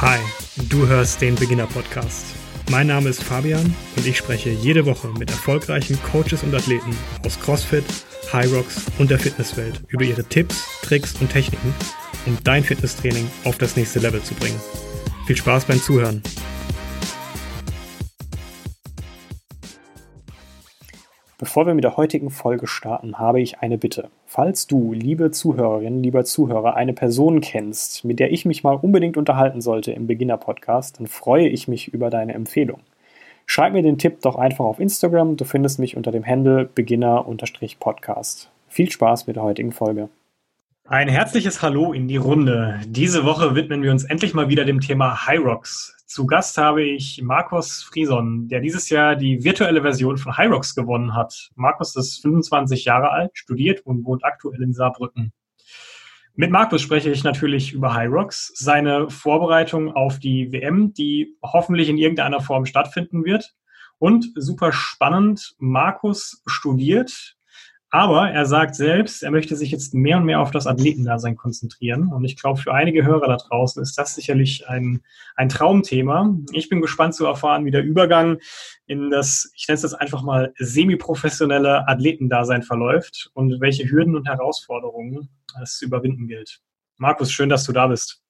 Hi, du hörst den Beginner Podcast. Mein Name ist Fabian und ich spreche jede Woche mit erfolgreichen Coaches und Athleten aus CrossFit, High Rocks und der Fitnesswelt über ihre Tipps, Tricks und Techniken, um dein Fitnesstraining auf das nächste Level zu bringen. Viel Spaß beim Zuhören. Bevor wir mit der heutigen Folge starten, habe ich eine Bitte. Falls du, liebe Zuhörerin, lieber Zuhörer, eine Person kennst, mit der ich mich mal unbedingt unterhalten sollte im Beginner-Podcast, dann freue ich mich über deine Empfehlung. Schreib mir den Tipp doch einfach auf Instagram. Du findest mich unter dem Handle Beginner-Podcast. Viel Spaß mit der heutigen Folge. Ein herzliches Hallo in die Runde. Diese Woche widmen wir uns endlich mal wieder dem Thema Rocks. Zu Gast habe ich Markus Frieson, der dieses Jahr die virtuelle Version von Hyrox gewonnen hat. Markus ist 25 Jahre alt, studiert und wohnt aktuell in Saarbrücken. Mit Markus spreche ich natürlich über Hyrox, seine Vorbereitung auf die WM, die hoffentlich in irgendeiner Form stattfinden wird. Und super spannend, Markus studiert aber er sagt selbst, er möchte sich jetzt mehr und mehr auf das Athletendasein konzentrieren. Und ich glaube, für einige Hörer da draußen ist das sicherlich ein, ein Traumthema. Ich bin gespannt zu erfahren, wie der Übergang in das, ich nenne es jetzt einfach mal, semi-professionelle Athletendasein verläuft und welche Hürden und Herausforderungen es zu überwinden gilt. Markus, schön, dass du da bist.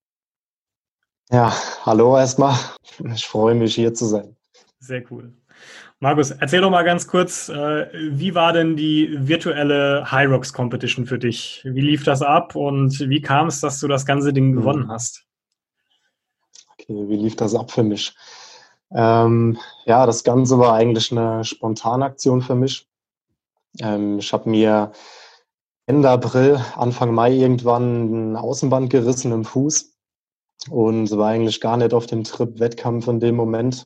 Ja, hallo erstmal. Ich freue mich, hier zu sein. Sehr cool. Markus, erzähl doch mal ganz kurz, äh, wie war denn die virtuelle High Rocks Competition für dich? Wie lief das ab und wie kam es, dass du das ganze Ding mhm. gewonnen hast? Okay, wie lief das ab für mich? Ähm, ja, das Ganze war eigentlich eine spontane Aktion für mich. Ähm, ich habe mir Ende April, Anfang Mai irgendwann ein Außenband gerissen im Fuß und war eigentlich gar nicht auf dem Trip Wettkampf in dem Moment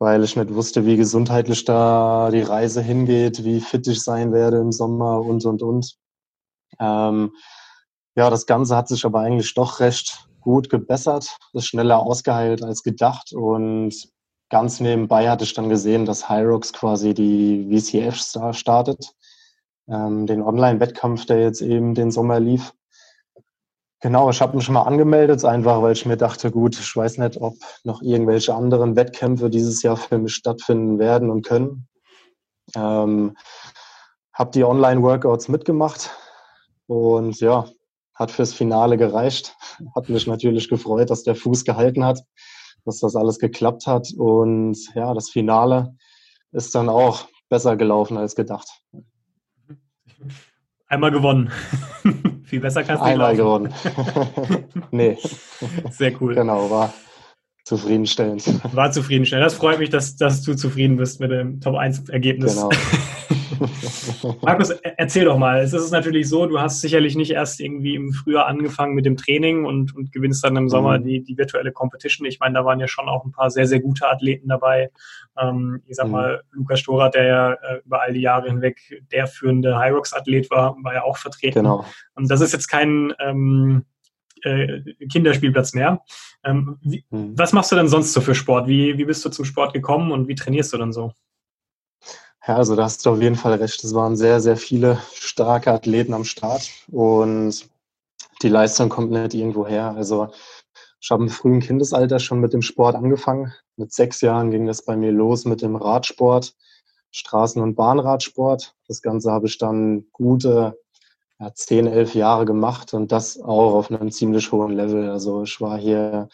weil ich nicht wusste, wie gesundheitlich da die Reise hingeht, wie fit ich sein werde im Sommer und, und, und. Ähm, ja, das Ganze hat sich aber eigentlich doch recht gut gebessert, ist schneller ausgeheilt als gedacht und ganz nebenbei hatte ich dann gesehen, dass Hyrox quasi die VCF startet, ähm, den Online-Wettkampf, der jetzt eben den Sommer lief. Genau, ich habe mich mal angemeldet, einfach weil ich mir dachte, gut, ich weiß nicht, ob noch irgendwelche anderen Wettkämpfe dieses Jahr für mich stattfinden werden und können. Ähm, habe die Online-Workouts mitgemacht und ja, hat fürs Finale gereicht. Hat mich natürlich gefreut, dass der Fuß gehalten hat, dass das alles geklappt hat und ja, das Finale ist dann auch besser gelaufen als gedacht. Einmal gewonnen. Viel besser kannst du nicht Einmal gewonnen. nee. Sehr cool. Genau, war zufriedenstellend. War zufriedenstellend. Das freut mich, dass, dass du zufrieden bist mit dem Top-1-Ergebnis. Genau. Markus, erzähl doch mal. Es ist natürlich so, du hast sicherlich nicht erst irgendwie im Frühjahr angefangen mit dem Training und, und gewinnst dann im Sommer mhm. die, die virtuelle Competition. Ich meine, da waren ja schon auch ein paar sehr, sehr gute Athleten dabei. Ähm, ich sag mhm. mal, Lukas Storer, der ja äh, über all die Jahre hinweg der führende Hyrox-Athlet war, war ja auch vertreten. Genau. Und das ist jetzt kein ähm, äh, Kinderspielplatz mehr. Ähm, wie, mhm. Was machst du denn sonst so für Sport? Wie, wie bist du zum Sport gekommen und wie trainierst du dann so? Ja, also da hast du auf jeden Fall recht. Es waren sehr, sehr viele starke Athleten am Start und die Leistung kommt nicht irgendwo her. Also ich habe im frühen Kindesalter schon mit dem Sport angefangen. Mit sechs Jahren ging das bei mir los mit dem Radsport, Straßen- und Bahnradsport. Das Ganze habe ich dann gute ja, zehn, elf Jahre gemacht und das auch auf einem ziemlich hohen Level. Also ich war hier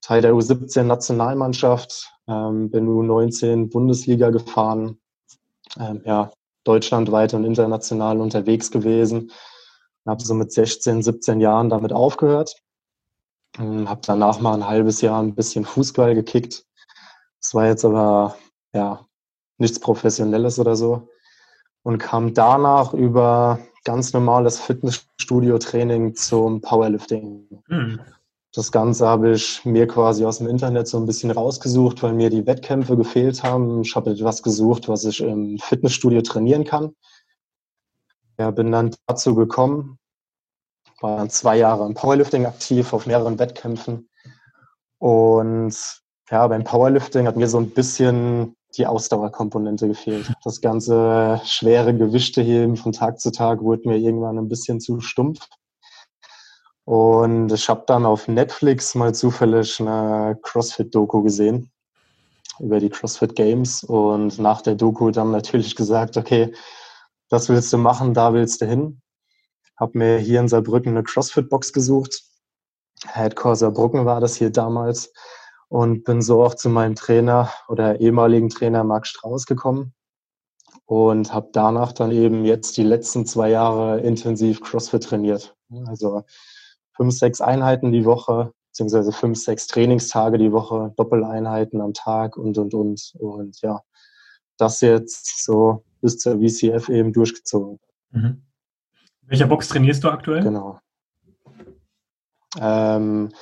Teil der U17-Nationalmannschaft, ähm, bin U19 Bundesliga gefahren, ähm, ja, deutschlandweit und international unterwegs gewesen. Habe so mit 16, 17 Jahren damit aufgehört. Ähm, habe danach mal ein halbes Jahr ein bisschen Fußball gekickt. Das war jetzt aber ja nichts Professionelles oder so. Und kam danach über ganz normales Fitnessstudio-Training zum Powerlifting. Mhm. Das Ganze habe ich mir quasi aus dem Internet so ein bisschen rausgesucht, weil mir die Wettkämpfe gefehlt haben. Ich habe etwas gesucht, was ich im Fitnessstudio trainieren kann. Ja, bin dann dazu gekommen, war dann zwei Jahre im Powerlifting aktiv, auf mehreren Wettkämpfen. Und ja, beim Powerlifting hat mir so ein bisschen die Ausdauerkomponente gefehlt. Das ganze schwere Gewichte heben von Tag zu Tag wurde mir irgendwann ein bisschen zu stumpf. Und ich habe dann auf Netflix mal zufällig eine CrossFit-Doku gesehen über die CrossFit Games und nach der Doku dann natürlich gesagt, okay, das willst du machen, da willst du hin. Hab mir hier in Saarbrücken eine CrossFit-Box gesucht. Headcore Saarbrücken war das hier damals und bin so auch zu meinem Trainer oder ehemaligen Trainer Marc Strauß gekommen und habe danach dann eben jetzt die letzten zwei Jahre intensiv CrossFit trainiert. Also fünf, sechs Einheiten die Woche, beziehungsweise fünf, sechs Trainingstage die Woche, Doppeleinheiten am Tag und, und, und. Und ja, das jetzt so bis zur VCF eben durchgezogen. Mhm. Welcher Box trainierst du aktuell? Genau. Ähm,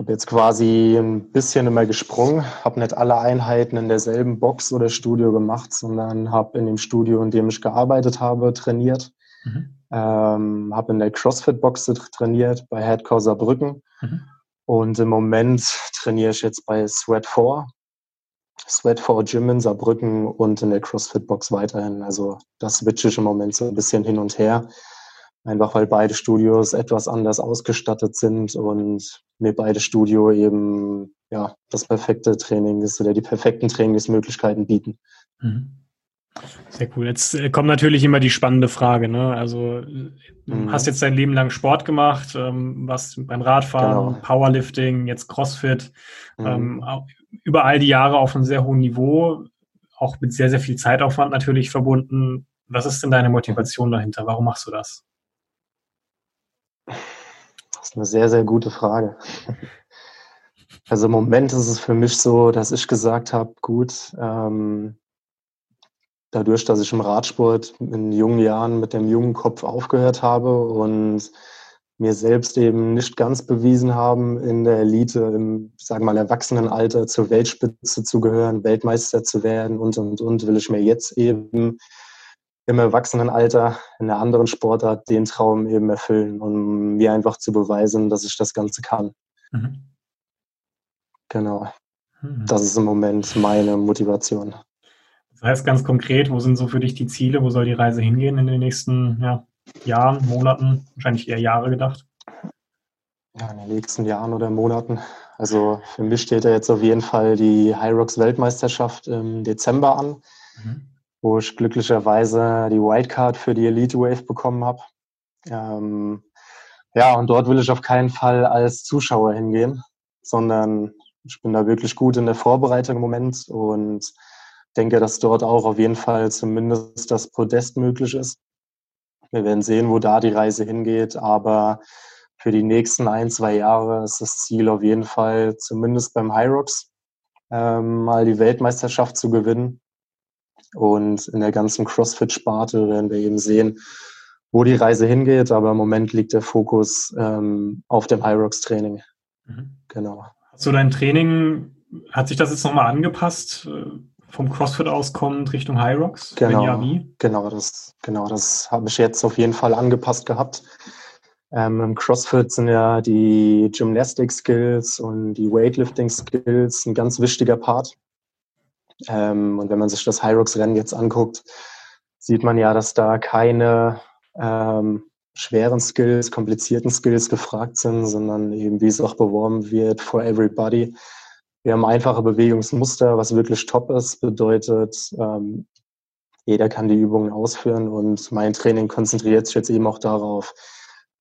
habe jetzt quasi ein bisschen immer gesprungen, habe nicht alle Einheiten in derselben Box oder Studio gemacht, sondern habe in dem Studio, in dem ich gearbeitet habe, trainiert. Mhm. Ähm, habe in der CrossFit-Box trainiert bei Headcore Saarbrücken. Mhm. Und im Moment trainiere ich jetzt bei Sweat 4. Sweat 4 Gym in Saarbrücken und in der CrossFit-Box weiterhin. Also das switche ich im Moment so ein bisschen hin und her. Einfach weil beide Studios etwas anders ausgestattet sind und mir beide Studio eben ja das perfekte Training ist oder die perfekten Trainingsmöglichkeiten bieten. Mhm. Sehr cool. Jetzt äh, kommt natürlich immer die spannende Frage. Ne? Also du mhm. hast jetzt dein Leben lang Sport gemacht, ähm, was beim Radfahren, genau. Powerlifting, jetzt CrossFit, mhm. ähm, über all die Jahre auf einem sehr hohen Niveau, auch mit sehr, sehr viel Zeitaufwand natürlich verbunden. Was ist denn deine Motivation dahinter? Warum machst du das? Das ist eine sehr, sehr gute Frage. Also im Moment ist es für mich so, dass ich gesagt habe, gut, ähm, dadurch, dass ich im Radsport in jungen Jahren mit dem jungen Kopf aufgehört habe und mir selbst eben nicht ganz bewiesen haben, in der Elite, im, sagen wir mal, Erwachsenenalter zur Weltspitze zu gehören, Weltmeister zu werden und, und, und, will ich mir jetzt eben im Erwachsenenalter in einer anderen Sportart den Traum eben erfüllen, um mir einfach zu beweisen, dass ich das Ganze kann. Mhm. Genau. Mhm. Das ist im Moment meine Motivation. Das heißt ganz konkret, wo sind so für dich die Ziele? Wo soll die Reise hingehen in den nächsten ja, Jahren, Monaten? Wahrscheinlich eher Jahre gedacht. Ja, in den nächsten Jahren oder Monaten. Also für mich steht ja jetzt auf jeden Fall die Hyrox Weltmeisterschaft im Dezember an, mhm. Wo ich glücklicherweise die Wildcard für die Elite Wave bekommen habe. Ähm, ja, und dort will ich auf keinen Fall als Zuschauer hingehen, sondern ich bin da wirklich gut in der Vorbereitung im Moment und denke, dass dort auch auf jeden Fall zumindest das Podest möglich ist. Wir werden sehen, wo da die Reise hingeht, aber für die nächsten ein, zwei Jahre ist das Ziel auf jeden Fall, zumindest beim Hyrox, ähm, mal die Weltmeisterschaft zu gewinnen. Und in der ganzen CrossFit-Sparte werden wir eben sehen, wo die Reise hingeht. Aber im Moment liegt der Fokus ähm, auf dem Hyrox-Training. Mhm. Genau. Du dein Training, hat sich das jetzt nochmal angepasst? vom CrossFit auskommt Richtung High Rocks? Genau, ja, wie? genau, das, genau, das habe ich jetzt auf jeden Fall angepasst gehabt. Ähm, Im CrossFit sind ja die Gymnastic Skills und die Weightlifting Skills ein ganz wichtiger Part. Ähm, und wenn man sich das High Rocks Rennen jetzt anguckt, sieht man ja, dass da keine ähm, schweren Skills, komplizierten Skills gefragt sind, sondern eben, wie es auch beworben wird, for everybody. Wir haben einfache Bewegungsmuster, was wirklich top ist, bedeutet, ähm, jeder kann die Übungen ausführen und mein Training konzentriert sich jetzt eben auch darauf,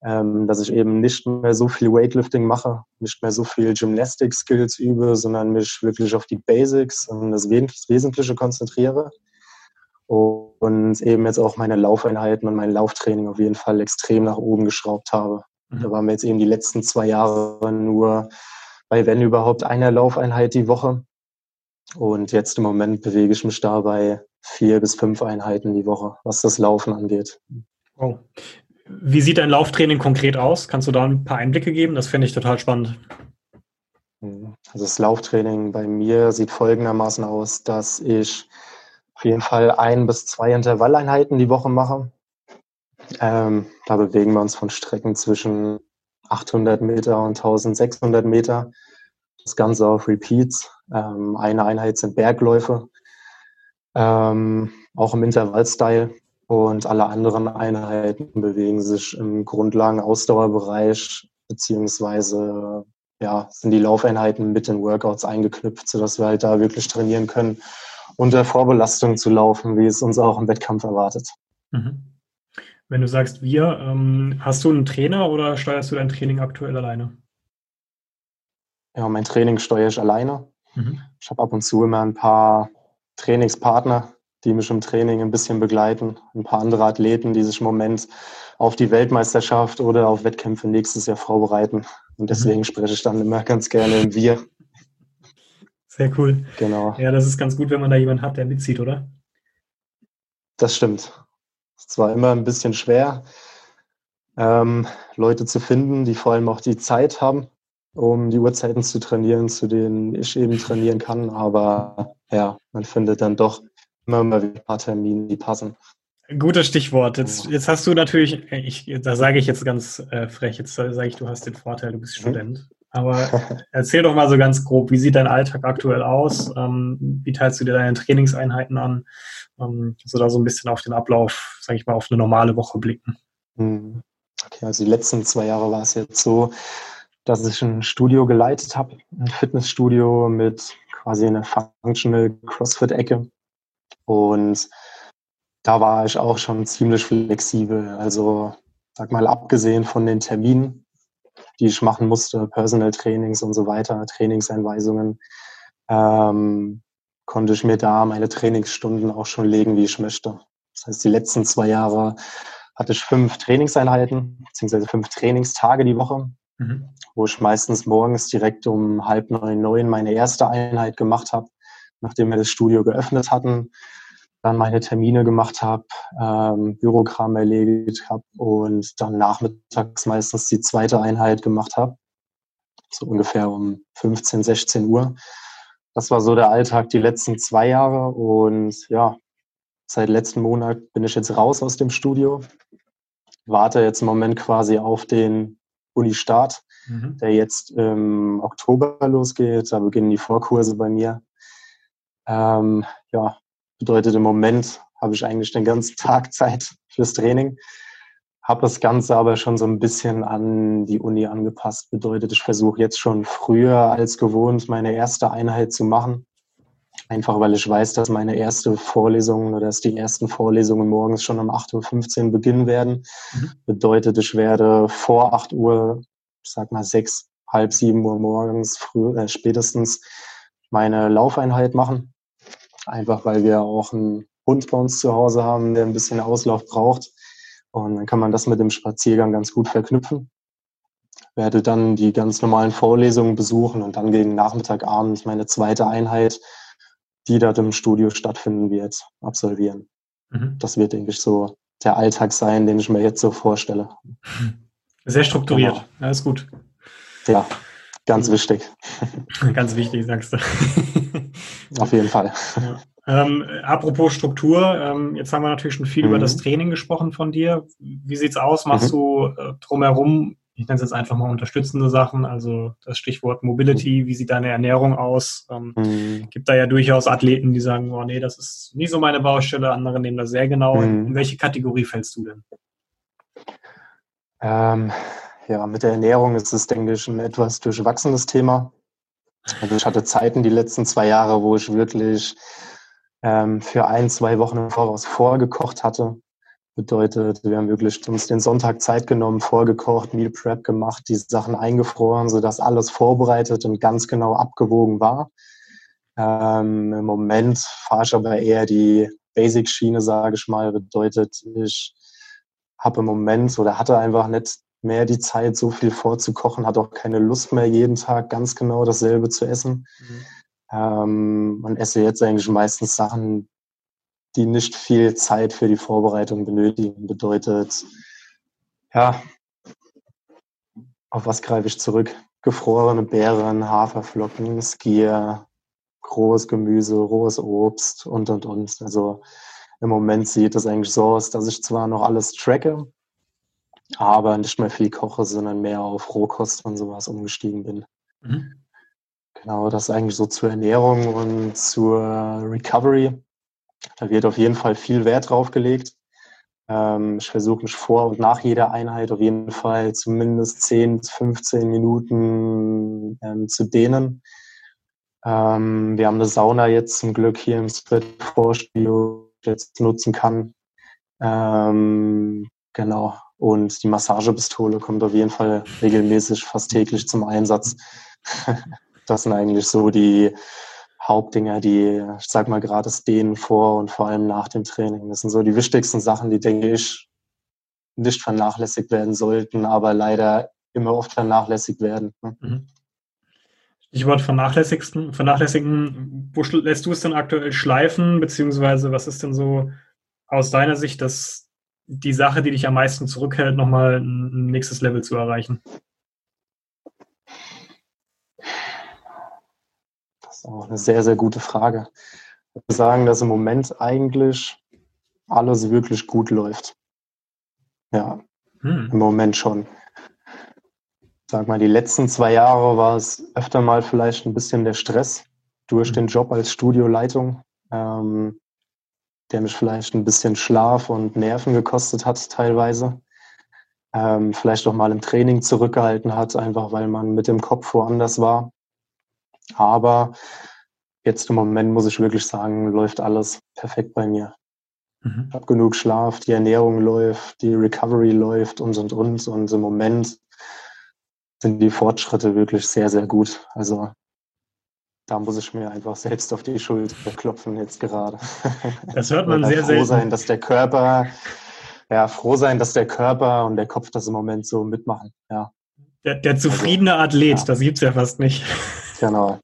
ähm, dass ich eben nicht mehr so viel Weightlifting mache, nicht mehr so viel Gymnastic Skills übe, sondern mich wirklich auf die Basics und das Wesentliche konzentriere und eben jetzt auch meine Laufeinheiten und mein Lauftraining auf jeden Fall extrem nach oben geschraubt habe. Mhm. Da waren wir jetzt eben die letzten zwei Jahre nur bei wenn überhaupt einer Laufeinheit die Woche. Und jetzt im Moment bewege ich mich da bei vier bis fünf Einheiten die Woche, was das Laufen angeht. Oh. Wie sieht dein Lauftraining konkret aus? Kannst du da ein paar Einblicke geben? Das fände ich total spannend. Also das Lauftraining bei mir sieht folgendermaßen aus, dass ich auf jeden Fall ein bis zwei Intervalleinheiten die Woche mache. Ähm, da bewegen wir uns von Strecken zwischen 800 Meter und 1600 Meter. Das Ganze auf Repeats. Ähm, eine Einheit sind Bergläufe, ähm, auch im Intervallstyle. Und alle anderen Einheiten bewegen sich im Grundlagen-Ausdauerbereich beziehungsweise ja, sind die Laufeinheiten mit den Workouts eingeknüpft, sodass wir halt da wirklich trainieren können, unter Vorbelastung zu laufen, wie es uns auch im Wettkampf erwartet. Mhm. Wenn du sagst wir, ähm, hast du einen Trainer oder steuerst du dein Training aktuell alleine? Ja, mein Training steuere ich alleine. Mhm. Ich habe ab und zu immer ein paar Trainingspartner, die mich im Training ein bisschen begleiten. Ein paar andere Athleten, die sich im Moment auf die Weltmeisterschaft oder auf Wettkämpfe nächstes Jahr vorbereiten. Und mhm. deswegen mhm. spreche ich dann immer ganz gerne im Wir. Sehr cool. Genau. Ja, das ist ganz gut, wenn man da jemanden hat, der mitzieht, oder? Das stimmt. Es war immer ein bisschen schwer, ähm, Leute zu finden, die vor allem auch die Zeit haben, um die Uhrzeiten zu trainieren, zu denen ich eben trainieren kann. Aber ja, man findet dann doch immer mal wieder ein paar Termine, die passen. Gutes Stichwort. Jetzt, jetzt hast du natürlich, ich, da sage ich jetzt ganz äh, frech, jetzt sage ich, du hast den Vorteil, du bist mhm. Student. Aber erzähl doch mal so ganz grob, wie sieht dein Alltag aktuell aus? Ähm, wie teilst du dir deine Trainingseinheiten an? Ähm, so da so ein bisschen auf den Ablauf, sage ich mal, auf eine normale Woche blicken. Mhm. Okay, also die letzten zwei Jahre war es jetzt so, dass ich ein Studio geleitet habe, ein Fitnessstudio mit quasi einer Functional CrossFit-Ecke. Und da war ich auch schon ziemlich flexibel. Also, sag mal, abgesehen von den Terminen, die ich machen musste, Personal Trainings und so weiter, Trainingseinweisungen, ähm, konnte ich mir da meine Trainingsstunden auch schon legen, wie ich möchte. Das heißt, die letzten zwei Jahre hatte ich fünf Trainingseinheiten, beziehungsweise fünf Trainingstage die Woche, mhm. wo ich meistens morgens direkt um halb neun, neun meine erste Einheit gemacht habe, nachdem wir das Studio geöffnet hatten, dann meine Termine gemacht habe, ähm, Bürokram erledigt habe und dann nachmittags meistens die zweite Einheit gemacht habe, so ungefähr um 15, 16 Uhr. Das war so der Alltag die letzten zwei Jahre und ja, seit letzten Monat bin ich jetzt raus aus dem Studio, warte jetzt im Moment quasi auf den Uni-Start, mhm. der jetzt im Oktober losgeht. Da beginnen die Vorkurse bei mir. Ähm, ja, bedeutet im Moment habe ich eigentlich den ganzen Tag Zeit fürs Training. Habe das Ganze aber schon so ein bisschen an die Uni angepasst. Bedeutet, ich versuche jetzt schon früher als gewohnt meine erste Einheit zu machen. Einfach weil ich weiß, dass meine erste Vorlesung oder dass die ersten Vorlesungen morgens schon um 8.15 Uhr beginnen werden. Mhm. Bedeutet, ich werde vor 8 Uhr, ich sag mal 6, halb 7 Uhr morgens früh, äh, spätestens meine Laufeinheit machen. Einfach weil wir auch einen Hund bei uns zu Hause haben, der ein bisschen Auslauf braucht. Und dann kann man das mit dem Spaziergang ganz gut verknüpfen. Werde dann die ganz normalen Vorlesungen besuchen und dann gegen Nachmittagabend meine zweite Einheit die dort im Studio stattfinden wird, absolvieren. Mhm. Das wird, denke ich, so der Alltag sein, den ich mir jetzt so vorstelle. Sehr strukturiert, genau. ist gut. Ja, ganz wichtig. Ganz wichtig, sagst du. Auf jeden Fall. Ja. Ähm, apropos Struktur, ähm, jetzt haben wir natürlich schon viel mhm. über das Training gesprochen von dir. Wie sieht's aus? Machst mhm. du äh, drumherum ich nenne es jetzt einfach mal unterstützende Sachen, also das Stichwort Mobility, wie sieht deine Ernährung aus? Ähm, mhm. Gibt da ja durchaus Athleten, die sagen, oh nee, das ist nie so meine Baustelle, andere nehmen das sehr genau. Mhm. In welche Kategorie fällst du denn? Ähm, ja, mit der Ernährung ist es, denke ich, ein etwas durchwachsenes Thema. Also ich hatte Zeiten die letzten zwei Jahre, wo ich wirklich ähm, für ein, zwei Wochen im Voraus vorgekocht hatte. Bedeutet, wir haben wirklich uns den Sonntag Zeit genommen, vorgekocht, Meal Prep gemacht, die Sachen eingefroren, sodass alles vorbereitet und ganz genau abgewogen war. Ähm, Im Moment fahre ich aber eher die Basic-Schiene, sage ich mal. Bedeutet, ich habe im Moment oder hatte einfach nicht mehr die Zeit, so viel vorzukochen, hatte auch keine Lust mehr, jeden Tag ganz genau dasselbe zu essen. Mhm. Ähm, und esse jetzt eigentlich meistens Sachen, die nicht viel Zeit für die Vorbereitung benötigen. Bedeutet, ja, auf was greife ich zurück? Gefrorene Beeren, Haferflocken, Skier, rohes Gemüse, rohes Obst und, und, und. Also im Moment sieht es eigentlich so aus, dass ich zwar noch alles tracke, aber nicht mehr viel koche, sondern mehr auf Rohkost und sowas umgestiegen bin. Mhm. Genau, das eigentlich so zur Ernährung und zur Recovery. Da wird auf jeden Fall viel Wert drauf gelegt. Ähm, ich versuche mich vor und nach jeder Einheit auf jeden Fall zumindest 10 15 Minuten ähm, zu dehnen. Ähm, wir haben eine Sauna jetzt zum Glück hier im Split Vorspiel, jetzt nutzen kann. Genau. Und die Massagepistole kommt auf jeden Fall regelmäßig, fast täglich zum Einsatz. das sind eigentlich so die Hauptdinger, die, ich sag mal, gerade Dehnen vor und vor allem nach dem Training. Das sind so die wichtigsten Sachen, die, denke ich, nicht vernachlässigt werden sollten, aber leider immer oft vernachlässigt werden. Ne? Mhm. Stichwort vernachlässigsten, vernachlässigen. Wo lässt du es denn aktuell schleifen, beziehungsweise was ist denn so aus deiner Sicht das, die Sache, die dich am meisten zurückhält, nochmal ein nächstes Level zu erreichen? Das ist auch eine sehr, sehr gute Frage. Ich würde sagen, dass im Moment eigentlich alles wirklich gut läuft. Ja, hm. im Moment schon sag mal, die letzten zwei Jahre war es öfter mal vielleicht ein bisschen der Stress durch den Job als Studioleitung, ähm, der mich vielleicht ein bisschen Schlaf und Nerven gekostet hat teilweise. Ähm, vielleicht auch mal im Training zurückgehalten hat, einfach weil man mit dem Kopf woanders war. Aber jetzt im Moment muss ich wirklich sagen, läuft alles perfekt bei mir. Mhm. Ich habe genug Schlaf, die Ernährung läuft, die Recovery läuft und und und. Und im Moment sind die Fortschritte wirklich sehr, sehr gut. Also da muss ich mir einfach selbst auf die Schulter klopfen jetzt gerade. Das hört man sehr, sehr froh sein, dass der Körper, ja, froh sein, dass der Körper und der Kopf das im Moment so mitmachen. Ja. Der, der zufriedene also, Athlet, ja. das gibt's ja fast nicht. Genau.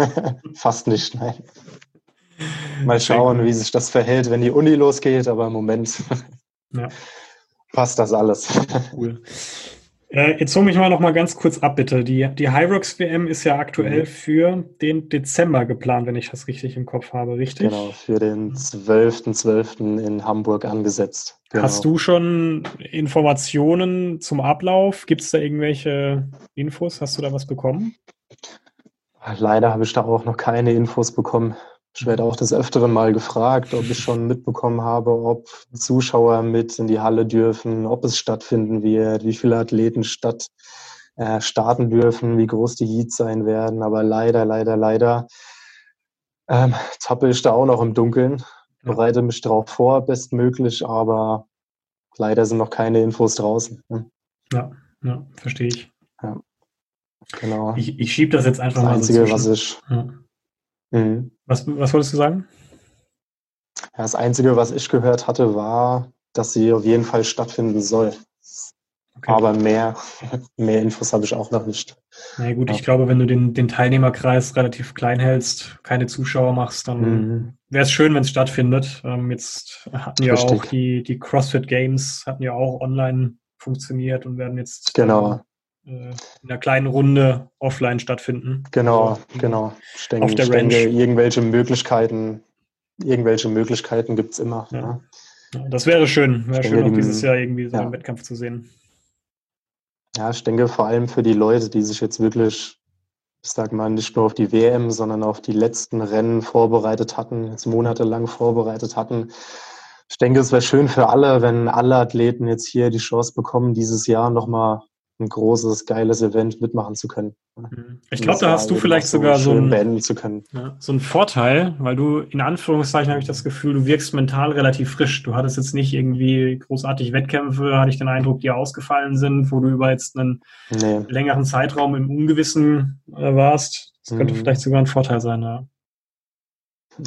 fast nicht, nein. Mal schauen, wie sich das verhält, wenn die Uni losgeht, aber im Moment ja. passt das alles. Cool. Äh, jetzt hol mich mal noch mal ganz kurz ab, bitte. Die, die Hyrox WM ist ja aktuell mhm. für den Dezember geplant, wenn ich das richtig im Kopf habe, richtig? Genau, für den 12.12. .12. in Hamburg angesetzt. Genau. Hast du schon Informationen zum Ablauf? Gibt es da irgendwelche Infos? Hast du da was bekommen? Leider habe ich da auch noch keine Infos bekommen. Ich werde auch des Öfteren mal gefragt, ob ich schon mitbekommen habe, ob Zuschauer mit in die Halle dürfen, ob es stattfinden wird, wie viele Athleten statt, äh, starten dürfen, wie groß die Heats sein werden. Aber leider, leider, leider ähm, tappe ich da auch noch im Dunkeln. Bereite mich darauf vor, bestmöglich, aber leider sind noch keine Infos draußen. Ne? Ja, ja, verstehe ich. Ja. Genau. Ich, ich schiebe das jetzt einfach das mal Einzige, so was ich. Ja. Mhm. Was, was wolltest du sagen? Ja, das Einzige, was ich gehört hatte, war, dass sie auf jeden Fall stattfinden soll. Okay. Aber mehr, mehr Infos habe ich auch noch nicht. Na gut, ja. ich glaube, wenn du den, den Teilnehmerkreis relativ klein hältst, keine Zuschauer machst, dann mhm. wäre es schön, wenn es stattfindet. Ähm, jetzt hatten ja Richtig. auch die, die CrossFit Games, hatten ja auch online funktioniert und werden jetzt genau. Äh, in einer kleinen Runde offline stattfinden. Genau, genau. Ich denke, auf der ich denke, irgendwelche Möglichkeiten, irgendwelche Möglichkeiten gibt es immer. Ja. Ja. Ja, das wäre schön, wäre schön, auch dieses Jahr irgendwie so einen Wettkampf zu sehen. Ja, ich denke vor allem für die Leute, die sich jetzt wirklich, ich sag mal, nicht nur auf die WM, sondern auf die letzten Rennen vorbereitet hatten, jetzt monatelang vorbereitet hatten. Ich denke, es wäre schön für alle, wenn alle Athleten jetzt hier die Chance bekommen, dieses Jahr nochmal ein großes, geiles Event mitmachen zu können. Mhm. Ich glaube, da hast du vielleicht so sogar so einen, ja, so einen Vorteil, weil du in Anführungszeichen habe ich das Gefühl, du wirkst mental relativ frisch. Du hattest jetzt nicht irgendwie großartig Wettkämpfe, hatte ich den Eindruck, die ausgefallen sind, wo du über jetzt einen nee. längeren Zeitraum im Ungewissen äh, warst. Das könnte mhm. vielleicht sogar ein Vorteil sein, ja.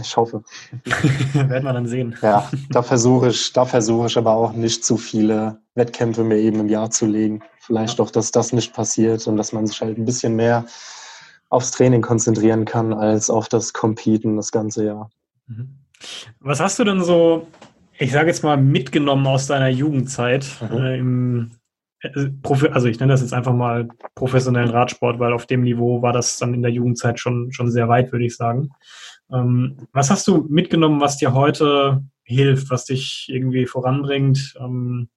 Ich hoffe. Werden wir dann sehen. Ja, da versuche ich, da versuche ich aber auch nicht zu viele Wettkämpfe mir eben im Jahr zu legen. Vielleicht ja. doch, dass das nicht passiert und dass man sich halt ein bisschen mehr aufs Training konzentrieren kann als auf das Competen das ganze Jahr. Mhm. Was hast du denn so, ich sage jetzt mal, mitgenommen aus deiner Jugendzeit mhm. äh, im äh, also ich nenne das jetzt einfach mal professionellen Radsport, weil auf dem Niveau war das dann in der Jugendzeit schon, schon sehr weit, würde ich sagen. Ähm, was hast du mitgenommen, was dir heute hilft, was dich irgendwie voranbringt, ähm,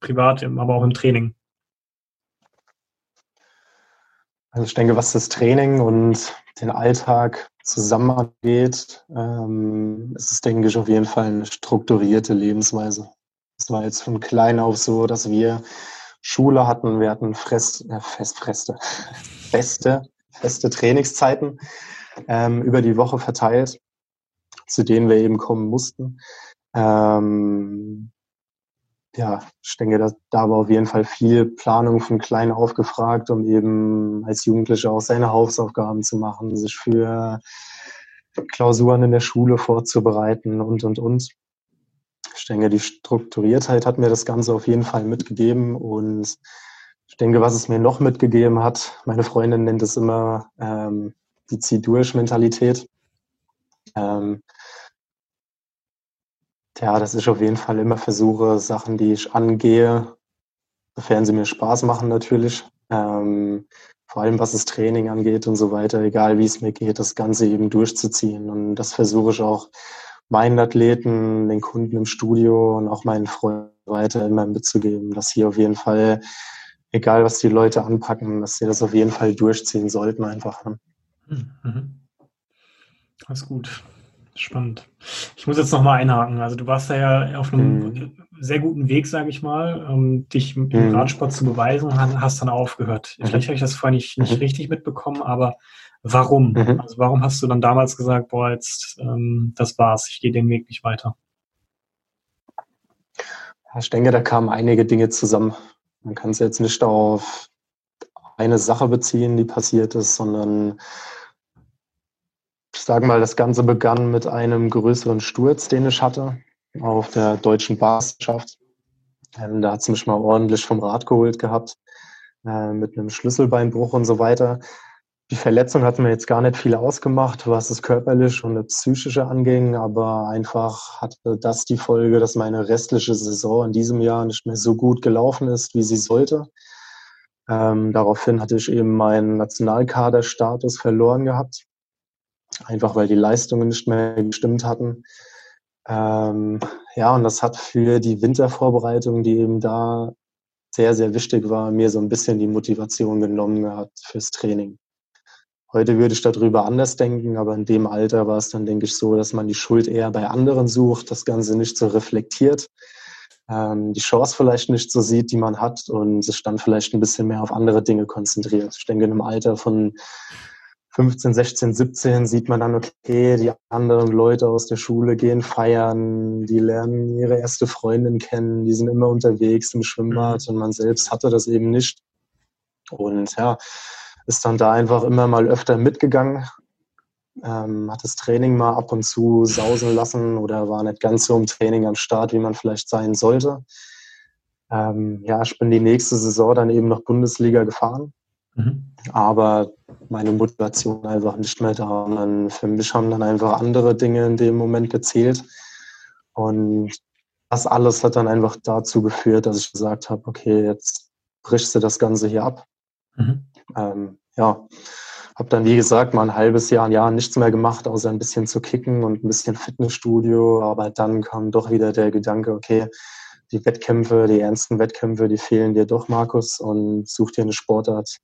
privat, aber auch im Training? Also ich denke, was das Training und den Alltag zusammen angeht, ähm, ist es, denke ich, auf jeden Fall eine strukturierte Lebensweise. Das war jetzt von klein auf so, dass wir Schule hatten, wir hatten Fress, äh, Fest, Freste, feste, feste Trainingszeiten ähm, über die Woche verteilt, zu denen wir eben kommen mussten. Ähm, ja, ich denke, dass, da war auf jeden Fall viel Planung von klein auf gefragt, um eben als Jugendlicher auch seine Hausaufgaben zu machen, sich für Klausuren in der Schule vorzubereiten und, und, und. Ich denke, die Strukturiertheit hat mir das Ganze auf jeden Fall mitgegeben und ich denke, was es mir noch mitgegeben hat, meine Freundin nennt es immer ähm, die Zieh-durch-Mentalität. Ähm, ja, dass ich auf jeden Fall immer versuche, Sachen, die ich angehe, sofern sie mir Spaß machen natürlich, ähm, vor allem was das Training angeht und so weiter, egal wie es mir geht, das Ganze eben durchzuziehen. Und das versuche ich auch meinen Athleten, den Kunden im Studio und auch meinen Freunden weiter immer mitzugeben, dass hier auf jeden Fall, egal was die Leute anpacken, dass sie das auf jeden Fall durchziehen sollten einfach. Ne? Mhm. Alles gut. Spannend. Ich muss jetzt nochmal einhaken. Also du warst da ja auf einem mhm. sehr guten Weg, sage ich mal, um dich im mhm. Radsport zu beweisen und hast dann aufgehört. Mhm. Vielleicht habe ich das vorher nicht, nicht mhm. richtig mitbekommen, aber warum? Mhm. Also warum hast du dann damals gesagt, boah, jetzt ähm, das war's, ich gehe den Weg nicht weiter? Ich denke, da kamen einige Dinge zusammen. Man kann es jetzt nicht auf eine Sache beziehen, die passiert ist, sondern ich sage mal, das Ganze begann mit einem größeren Sturz, den ich hatte auf der deutschen Barschaft. Ähm, da hat es mich mal ordentlich vom Rad geholt gehabt, äh, mit einem Schlüsselbeinbruch und so weiter. Die Verletzung hat mir jetzt gar nicht viel ausgemacht, was es körperlich und das psychische anging, aber einfach hatte das die Folge, dass meine restliche Saison in diesem Jahr nicht mehr so gut gelaufen ist, wie sie sollte. Ähm, daraufhin hatte ich eben meinen Nationalkaderstatus verloren gehabt einfach weil die Leistungen nicht mehr gestimmt hatten. Ähm, ja, und das hat für die Wintervorbereitung, die eben da sehr, sehr wichtig war, mir so ein bisschen die Motivation genommen gehabt fürs Training. Heute würde ich darüber anders denken, aber in dem Alter war es dann, denke ich, so, dass man die Schuld eher bei anderen sucht, das Ganze nicht so reflektiert, die Chance vielleicht nicht so sieht, die man hat und sich dann vielleicht ein bisschen mehr auf andere Dinge konzentriert. Ich denke, in einem Alter von 15, 16, 17 sieht man dann, okay, die anderen Leute aus der Schule gehen feiern, die lernen ihre erste Freundin kennen, die sind immer unterwegs im Schwimmbad mhm. und man selbst hatte das eben nicht. Und ja, ist dann da einfach immer mal öfter mitgegangen, ähm, hat das Training mal ab und zu sausen lassen oder war nicht ganz so im Training am Start, wie man vielleicht sein sollte. Ähm, ja, ich bin die nächste Saison dann eben noch Bundesliga gefahren Mhm. Aber meine Motivation einfach nicht mehr da. Und dann für mich haben dann einfach andere Dinge in dem Moment gezählt. Und das alles hat dann einfach dazu geführt, dass ich gesagt habe, okay, jetzt brichst du das Ganze hier ab. Mhm. Ähm, ja, habe dann, wie gesagt, mal ein halbes Jahr, ein Jahr nichts mehr gemacht, außer ein bisschen zu kicken und ein bisschen Fitnessstudio. Aber dann kam doch wieder der Gedanke, okay, die Wettkämpfe, die ernsten Wettkämpfe, die fehlen dir doch, Markus, und such dir eine Sportart,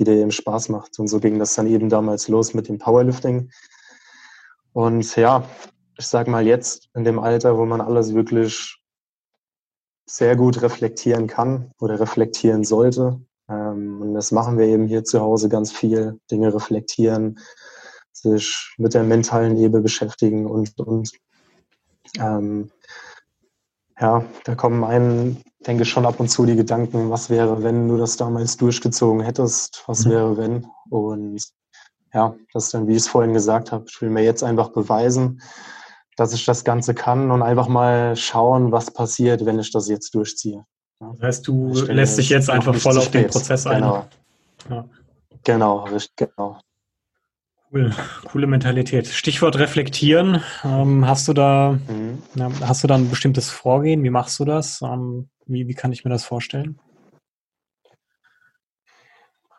die dir eben Spaß macht. Und so ging das dann eben damals los mit dem Powerlifting. Und ja, ich sag mal jetzt in dem Alter, wo man alles wirklich sehr gut reflektieren kann oder reflektieren sollte. Ähm, und das machen wir eben hier zu Hause ganz viel. Dinge reflektieren, sich mit der mentalen Ebene beschäftigen und, und ähm, ja, da kommen einen, denke ich, schon ab und zu die Gedanken, was wäre, wenn du das damals durchgezogen hättest, was mhm. wäre, wenn. Und ja, das ist dann, wie ich es vorhin gesagt habe, ich will mir jetzt einfach beweisen, dass ich das Ganze kann und einfach mal schauen, was passiert, wenn ich das jetzt durchziehe. Das heißt, du lässt dich jetzt einfach voll auf den Prozess ein. Genau. Ja. Genau, richtig, genau. Cool, coole Mentalität. Stichwort reflektieren. Ähm, hast du da, mhm. ja, hast du da ein bestimmtes Vorgehen? Wie machst du das? Ähm, wie, wie kann ich mir das vorstellen?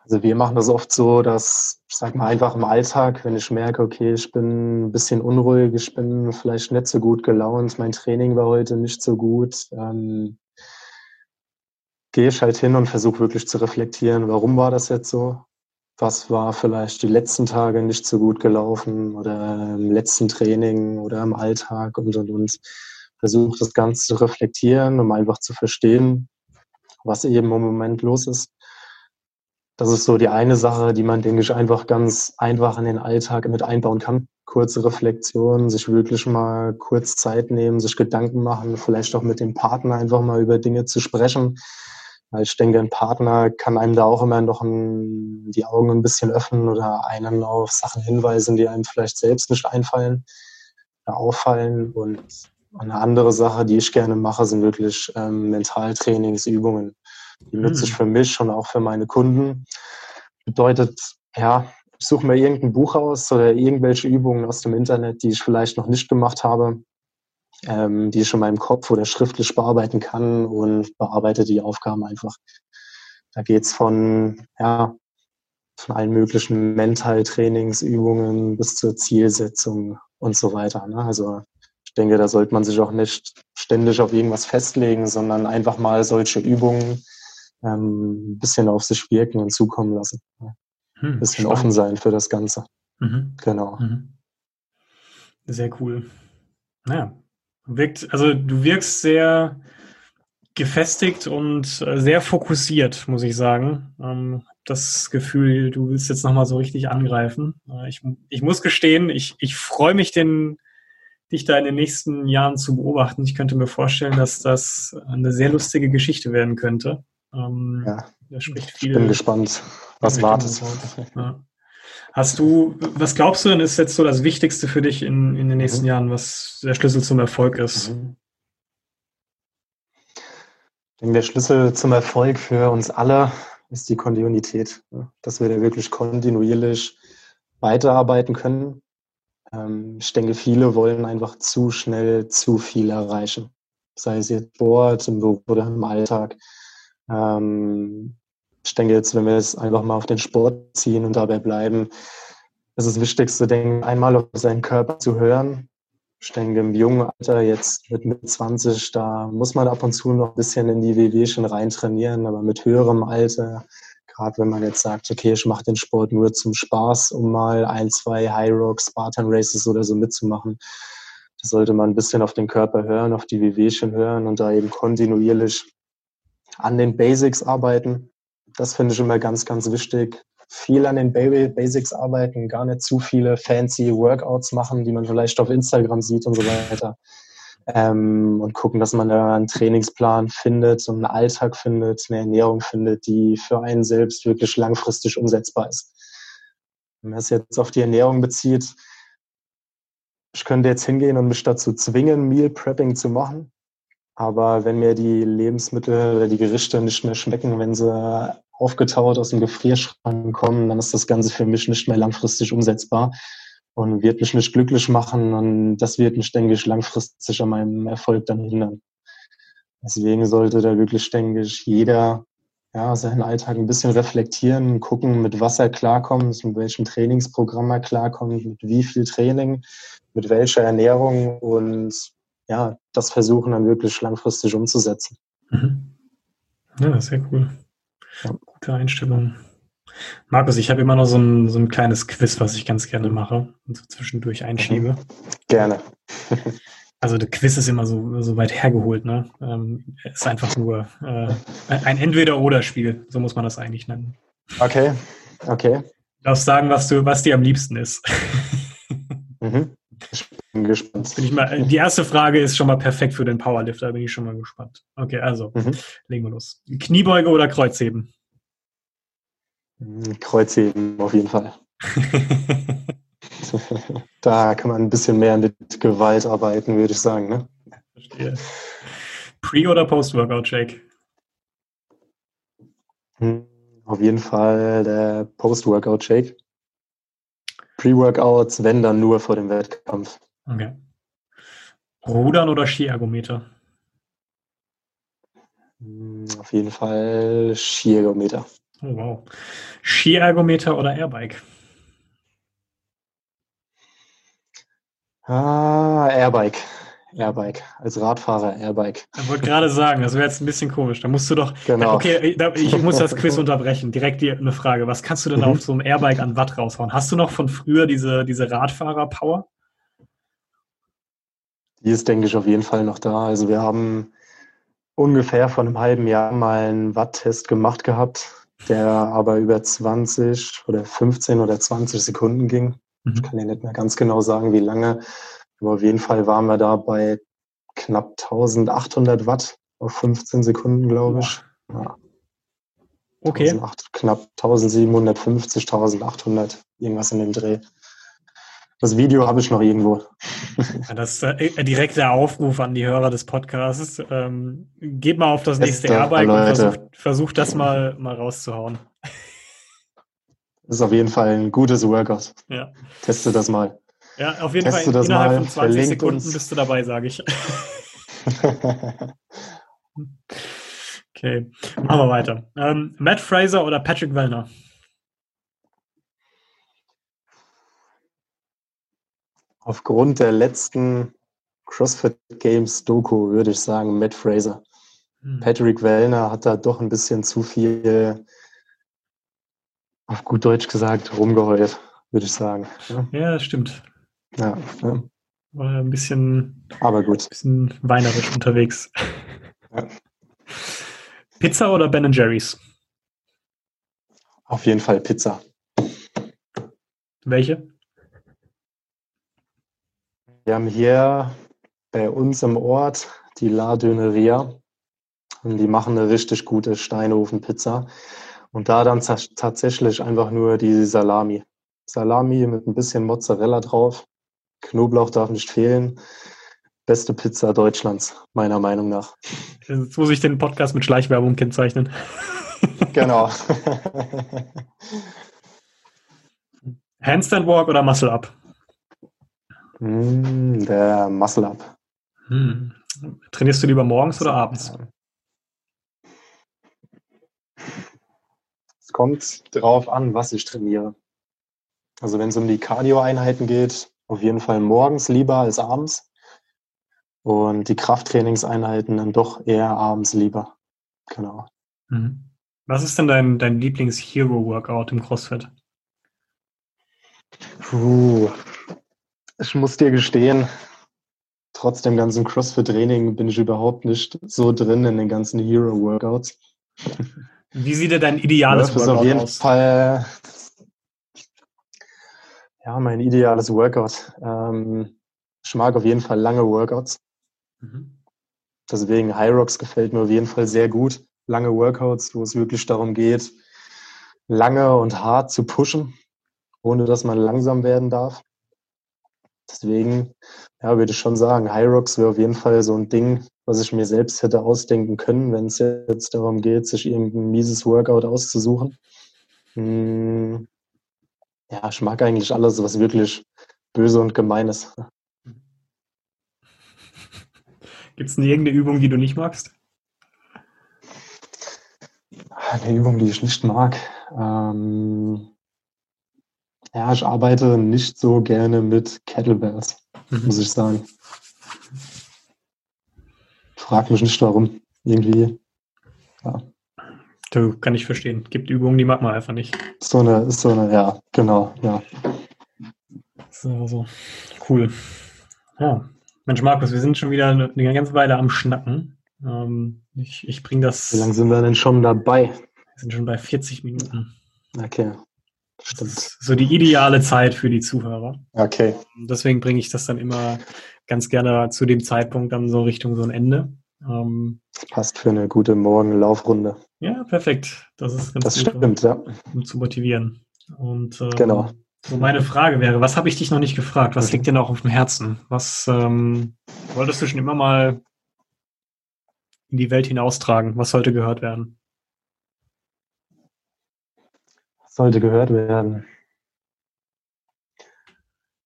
Also wir machen das oft so, dass, ich sag mal, einfach im Alltag, wenn ich merke, okay, ich bin ein bisschen unruhig, ich bin vielleicht nicht so gut gelaunt, mein Training war heute nicht so gut, ähm, gehe ich halt hin und versuche wirklich zu reflektieren, warum war das jetzt so? was war vielleicht die letzten Tage nicht so gut gelaufen oder im letzten Training oder im Alltag und und und. versuche das Ganze zu reflektieren, um einfach zu verstehen, was eben im Moment los ist. Das ist so die eine Sache, die man, denke ich, einfach ganz einfach in den Alltag mit einbauen kann. Kurze Reflexion, sich wirklich mal kurz Zeit nehmen, sich Gedanken machen, vielleicht auch mit dem Partner einfach mal über Dinge zu sprechen. Weil ich denke, ein Partner kann einem da auch immer noch ein, die Augen ein bisschen öffnen oder einen auf Sachen hinweisen, die einem vielleicht selbst nicht einfallen, auffallen. Und eine andere Sache, die ich gerne mache, sind wirklich ähm, Mentaltrainingsübungen. Die nutze ich hm. für mich und auch für meine Kunden. Bedeutet, ja, ich suche mir irgendein Buch aus oder irgendwelche Übungen aus dem Internet, die ich vielleicht noch nicht gemacht habe, ähm, die ich in meinem Kopf oder schriftlich bearbeiten kann und bearbeite die Aufgaben einfach. Da geht's von, ja, von allen möglichen Mentaltrainingsübungen bis zur Zielsetzung und so weiter. Ne? Also ich denke, da sollte man sich auch nicht ständig auf irgendwas festlegen, sondern einfach mal solche Übungen ähm, ein bisschen auf sich wirken und zukommen lassen. Ein hm, bisschen spannend. offen sein für das Ganze. Mhm. Genau. Mhm. Sehr cool. Naja, wirkt, also du wirkst sehr gefestigt und äh, sehr fokussiert, muss ich sagen. Ähm, das Gefühl, du willst jetzt nochmal so richtig angreifen. Äh, ich, ich muss gestehen, ich, ich freue mich, den, dich da in den nächsten Jahren zu beobachten. Ich könnte mir vorstellen, dass das eine sehr lustige Geschichte werden könnte. Ähm, ja, ich bin gespannt, was wartet. Ja. Hast du, was glaubst du denn, ist jetzt so das Wichtigste für dich in, in den nächsten mhm. Jahren, was der Schlüssel zum Erfolg ist? Mhm. Ich denke, der Schlüssel zum Erfolg für uns alle ist die Kontinuität, dass wir da wirklich kontinuierlich weiterarbeiten können. Ähm, ich denke, viele wollen einfach zu schnell zu viel erreichen, sei es jetzt Sport, im Beruf oder im Alltag. Ähm, ich denke jetzt, wenn wir es einfach mal auf den Sport ziehen und dabei bleiben, ist das Wichtigste, denke einmal auf seinen Körper zu hören. Ich denke, im jungen Alter, jetzt mit Mitte 20, da muss man ab und zu noch ein bisschen in die WW schon rein trainieren, aber mit höherem Alter, gerade wenn man jetzt sagt, okay, ich mache den Sport nur zum Spaß, um mal ein, zwei High Rock, Spartan Races oder so mitzumachen, da sollte man ein bisschen auf den Körper hören, auf die WW schon hören und da eben kontinuierlich an den Basics arbeiten. Das finde ich immer ganz, ganz wichtig. Viel an den Basics arbeiten, gar nicht zu viele fancy Workouts machen, die man vielleicht auf Instagram sieht und so weiter. Ähm, und gucken, dass man da einen Trainingsplan findet und einen Alltag findet, eine Ernährung findet, die für einen selbst wirklich langfristig umsetzbar ist. Wenn man es jetzt auf die Ernährung bezieht, ich könnte jetzt hingehen und mich dazu zwingen, Meal Prepping zu machen. Aber wenn mir die Lebensmittel oder die Gerichte nicht mehr schmecken, wenn sie aufgetaut aus dem Gefrierschrank kommen, dann ist das Ganze für mich nicht mehr langfristig umsetzbar und wird mich nicht glücklich machen. Und das wird mich, denke ich, langfristig an meinem Erfolg dann hindern. Deswegen sollte da wirklich, denke ich, jeder ja, seinen Alltag ein bisschen reflektieren, gucken, mit was er klarkommt, mit welchem Trainingsprogramm er klarkommt, mit wie viel Training, mit welcher Ernährung und ja, das versuchen dann wirklich langfristig umzusetzen. Mhm. Ja, sehr cool. Ja. Gute Einstellung. Markus, ich habe immer noch so ein, so ein kleines Quiz, was ich ganz gerne mache und so zwischendurch einschiebe. Gerne. Also der Quiz ist immer so, so weit hergeholt, ne? Ähm, ist einfach nur äh, ein Entweder-Oder-Spiel, so muss man das eigentlich nennen. Okay, okay. Du darfst sagen, was du, was dir am liebsten ist. Mhm. Gespannt. Bin ich mal, die erste Frage ist schon mal perfekt für den Powerlifter, da bin ich schon mal gespannt. Okay, also, mhm. legen wir los. Kniebeuge oder Kreuzheben? Hm, Kreuzheben auf jeden Fall. da kann man ein bisschen mehr mit Gewalt arbeiten, würde ich sagen. Ne? Verstehe. Pre- oder Post-Workout-Shake? Hm, auf jeden Fall der Post-Workout-Shake. Pre-Workouts, wenn dann nur vor dem Wettkampf. Okay. Rudern oder Skiergometer? Hm, auf jeden Fall Skiergometer. Oh, wow. Skiergometer oder Airbike? Ah, Airbike. Airbike. Als Radfahrer Airbike. Ich wollte gerade sagen, das wäre jetzt ein bisschen komisch. Da musst du doch. Genau. Okay, ich muss das Quiz unterbrechen. Direkt die, eine Frage. Was kannst du denn mhm. auf so einem Airbike an Watt raushauen? Hast du noch von früher diese, diese Radfahrer-Power? Die ist, denke ich, auf jeden Fall noch da. Also wir haben ungefähr vor einem halben Jahr mal einen Watt-Test gemacht gehabt, der aber über 20 oder 15 oder 20 Sekunden ging. Mhm. Ich kann ja nicht mehr ganz genau sagen, wie lange. Aber auf jeden Fall waren wir da bei knapp 1800 Watt auf 15 Sekunden, glaube ich. Ja. Okay. 1800, knapp 1750, 1800, irgendwas in dem Dreh. Das Video habe ich noch irgendwo. Das äh, direkter Aufruf an die Hörer des Podcasts. Ähm, geht mal auf das nächste Airbike und versucht, versucht das mal, mal rauszuhauen. Das ist auf jeden Fall ein gutes Workout. Ja. Teste das mal. Ja, auf jeden Teste Fall innerhalb mal, von 20 Sekunden uns. bist du dabei, sage ich. okay, machen wir weiter. Ähm, Matt Fraser oder Patrick Wellner? Aufgrund der letzten CrossFit Games Doku würde ich sagen Matt Fraser. Hm. Patrick Wellner hat da doch ein bisschen zu viel, auf gut Deutsch gesagt, rumgeheult, würde ich sagen. Ja, das stimmt. Ja, ja. War ein bisschen, Aber gut. Ein bisschen weinerisch unterwegs. Ja. Pizza oder Ben Jerry's? Auf jeden Fall Pizza. Welche? Wir haben hier bei uns im Ort die La Döneria und die machen eine richtig gute Steinofenpizza. Und da dann tatsächlich einfach nur die Salami. Salami mit ein bisschen Mozzarella drauf. Knoblauch darf nicht fehlen. Beste Pizza Deutschlands, meiner Meinung nach. Jetzt muss ich den Podcast mit Schleichwerbung kennzeichnen. genau. Handstand Walk oder Muscle Up? Hm, der Muscle Up. Hm. Trainierst du lieber morgens oder abends? Es kommt drauf an, was ich trainiere. Also wenn es um die Cardio-Einheiten geht, auf jeden Fall morgens lieber als abends. Und die Krafttrainingseinheiten dann doch eher abends lieber. Genau. Mhm. Was ist denn dein, dein Lieblings-Hero-Workout im CrossFit? Puh, ich muss dir gestehen, trotz dem ganzen CrossFit-Training bin ich überhaupt nicht so drin in den ganzen Hero-Workouts. Wie sieht denn dein ideales Workout aus? auf jeden aus? Fall, ja, mein ideales Workout. Ähm, ich mag auf jeden Fall lange Workouts. Mhm. Deswegen High Rocks gefällt mir auf jeden Fall sehr gut. Lange Workouts, wo es wirklich darum geht, lange und hart zu pushen, ohne dass man langsam werden darf. Deswegen, ja, würde ich schon sagen, High Rocks wäre auf jeden Fall so ein Ding, was ich mir selbst hätte ausdenken können, wenn es jetzt darum geht, sich irgendein mieses Workout auszusuchen. Hm, ja, ich mag eigentlich alles, was wirklich böse und gemein ist. Gibt es denn irgendeine Übung, die du nicht magst? Eine Übung, die ich nicht mag. Ähm, ja, ich arbeite nicht so gerne mit Kettlebells, mhm. muss ich sagen. Frag mich nicht warum. Irgendwie. Ja. Du, kann ich verstehen. Gibt Übungen, die mag man einfach nicht. So eine, so eine, ja, genau, ja. So, so. Cool. Ja. Mensch, Markus, wir sind schon wieder eine, ganze Weile am Schnacken. Ähm, ich ich bringe das. Wie lange sind wir denn schon dabei? Wir sind schon bei 40 Minuten. Okay. Stimmt. so die ideale Zeit für die Zuhörer. Okay. Deswegen bringe ich das dann immer ganz gerne zu dem Zeitpunkt dann so Richtung so ein Ende. Ähm, Passt für eine gute Morgenlaufrunde. Ja, perfekt. Das ist ganz das gut, stimmt, um, ja. um zu motivieren. Und ähm, genau. So meine Frage wäre, was habe ich dich noch nicht gefragt? Was liegt dir noch auf dem Herzen? Was ähm, wolltest du schon immer mal in die Welt hinaustragen? Was sollte gehört werden? Sollte gehört werden.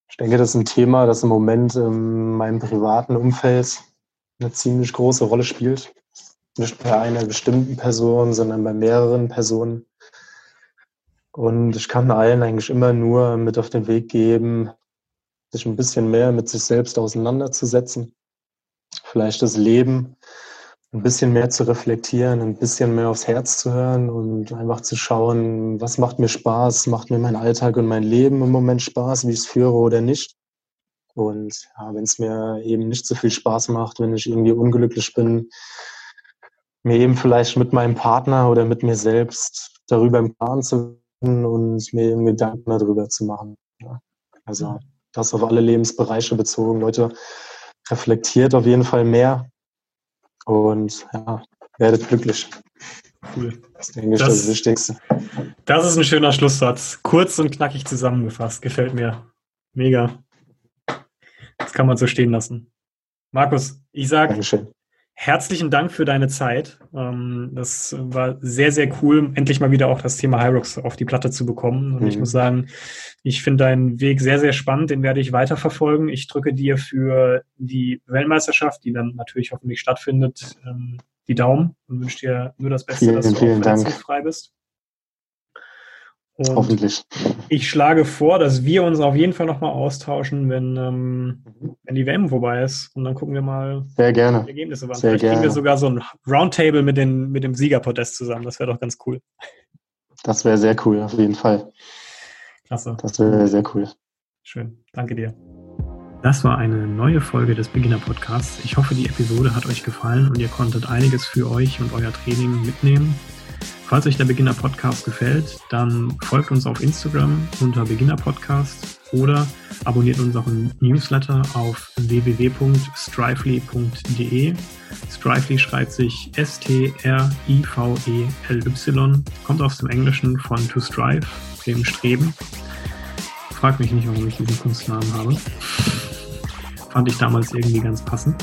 Ich denke, das ist ein Thema, das im Moment in meinem privaten Umfeld eine ziemlich große Rolle spielt. Nicht bei einer bestimmten Person, sondern bei mehreren Personen. Und ich kann allen eigentlich immer nur mit auf den Weg geben, sich ein bisschen mehr mit sich selbst auseinanderzusetzen. Vielleicht das Leben ein bisschen mehr zu reflektieren, ein bisschen mehr aufs Herz zu hören und einfach zu schauen, was macht mir Spaß, macht mir mein Alltag und mein Leben im Moment Spaß, wie ich es führe oder nicht. Und ja, wenn es mir eben nicht so viel Spaß macht, wenn ich irgendwie unglücklich bin, mir eben vielleicht mit meinem Partner oder mit mir selbst darüber im Plan zu werden und mir eben Gedanken darüber zu machen. Ja. Also das auf alle Lebensbereiche bezogen. Leute, reflektiert auf jeden Fall mehr und ja, werdet glücklich. Cool. Das denke ich das, das Wichtigste. Das ist ein schöner Schlusssatz. Kurz und knackig zusammengefasst. Gefällt mir. Mega. Das kann man so stehen lassen. Markus, ich sage herzlichen Dank für deine Zeit. Ähm, das war sehr, sehr cool, endlich mal wieder auch das Thema Hyrox auf die Platte zu bekommen. Und mhm. ich muss sagen, ich finde deinen Weg sehr, sehr spannend. Den werde ich weiterverfolgen. Ich drücke dir für die Weltmeisterschaft, die dann natürlich hoffentlich stattfindet, ähm, die Daumen und wünsche dir nur das Beste, vielen, dass du Dank. frei bist. Und Hoffentlich. Ich schlage vor, dass wir uns auf jeden Fall nochmal austauschen, wenn, ähm, mhm. Wenn die WM vorbei ist. Und dann gucken wir mal, Sehr gerne. die Ergebnisse waren. Sehr Vielleicht gerne. kriegen wir sogar so ein Roundtable mit, den, mit dem Siegerpodest zusammen. Das wäre doch ganz cool. Das wäre sehr cool, auf jeden Fall. Klasse. Das wäre sehr cool. Schön. Danke dir. Das war eine neue Folge des Beginner Podcasts. Ich hoffe, die Episode hat euch gefallen und ihr konntet einiges für euch und euer Training mitnehmen. Falls euch der Beginner Podcast gefällt, dann folgt uns auf Instagram unter Beginner Podcast oder abonniert unseren Newsletter auf www.strively.de. Strively schreibt sich S-T-R-I-V-E-L-Y, kommt aus dem Englischen von to strive, dem Streben. Frag mich nicht, warum ich diesen Kunstnamen habe. Fand ich damals irgendwie ganz passend.